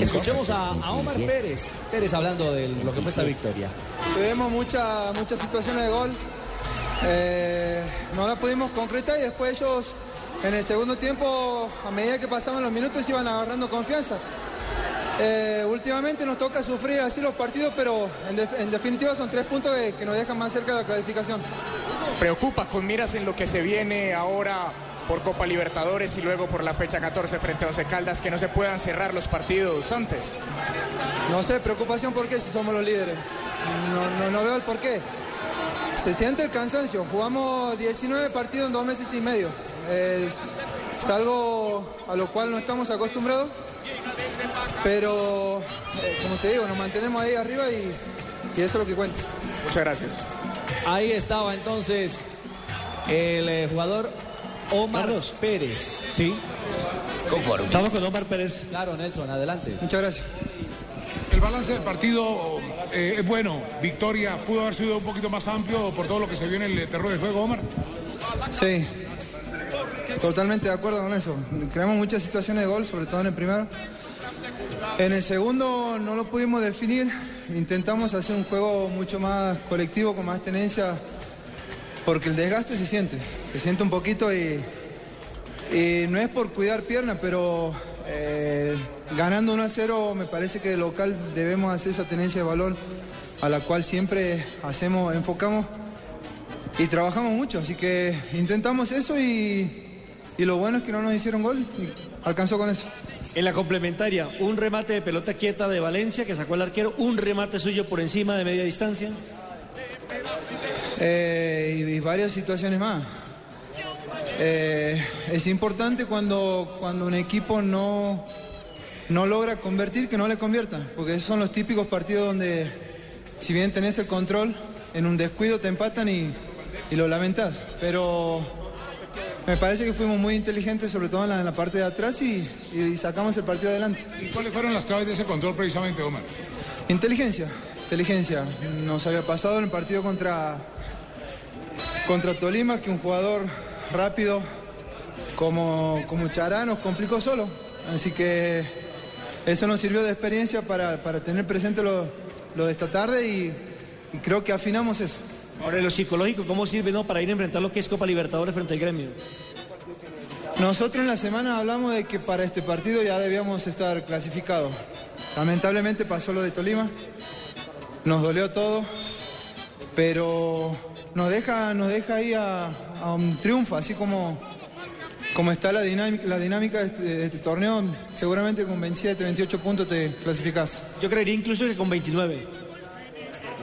Escuchemos a, a Omar Pérez. Pérez hablando de lo que fue esta victoria. Tuvimos muchas muchas situaciones de gol. Eh, no la pudimos concretar y después ellos en el segundo tiempo, a medida que pasaban los minutos, iban agarrando confianza. Eh, últimamente nos toca sufrir así los partidos, pero en, def- en definitiva son tres puntos que, que nos dejan más cerca de la clasificación. preocupa con miras en lo que se viene ahora por Copa Libertadores y luego por la fecha 14 frente a Once Caldas, que no se puedan cerrar los partidos antes. No sé, preocupación por qué si somos los líderes. No, no, no veo el por qué. Se siente el cansancio. Jugamos 19 partidos en dos meses y medio. Es, es algo a lo cual no estamos acostumbrados. Pero, eh, como te digo, nos mantenemos ahí arriba y, y eso es lo que cuenta. Muchas gracias. Ahí estaba entonces el eh, jugador Omar Pérez. Sí. Estamos con Omar Pérez. Claro, Nelson, adelante. Muchas gracias. El balance del partido eh, es bueno. Victoria pudo haber sido un poquito más amplio por todo lo que se vio en el terreno de juego, Omar. Sí, totalmente de acuerdo con eso. Creamos muchas situaciones de gol, sobre todo en el primero. En el segundo no lo pudimos definir. Intentamos hacer un juego mucho más colectivo, con más tenencia, porque el desgaste se siente. Se siente un poquito y, no es por cuidar piernas, pero eh, ganando 1 a 0 me parece que de local debemos hacer esa tenencia de balón a la cual siempre hacemos, enfocamos y trabajamos mucho, así que intentamos eso y, y lo bueno es que no nos hicieron gol y alcanzó con eso. En la complementaria, un remate de pelota quieta de Valencia que sacó el arquero, un remate suyo por encima de media distancia. Eh, y, y varias situaciones más. Eh, es importante cuando, cuando un equipo no, no logra convertir, que no le conviertan, porque esos son los típicos partidos donde si bien tenés el control, en un descuido te empatan y, y lo lamentás. Pero me parece que fuimos muy inteligentes, sobre todo en la, en la parte de atrás, y, y sacamos el partido adelante. ¿Y cuáles fueron las claves de ese control precisamente, Omar? Inteligencia, inteligencia. Nos había pasado en el partido contra, contra Tolima que un jugador rápido como, como Chará nos complicó solo. Así que eso nos sirvió de experiencia para, para tener presente lo, lo de esta tarde y, y creo que afinamos eso. Ahora, lo psicológico, ¿cómo sirve no, para ir a enfrentar lo que es Copa Libertadores frente al gremio? Nosotros en la semana hablamos de que para este partido ya debíamos estar clasificados. Lamentablemente pasó lo de Tolima, nos dolió todo, pero nos deja, nos deja ahí a, a un triunfo, así como, como está la dinámica, la dinámica de este, de este torneo, seguramente con 27, 28 puntos te clasificás. Yo creería incluso que con 29.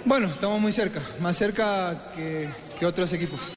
Bueno, estamos muy cerca, más cerca que, que otros equipos.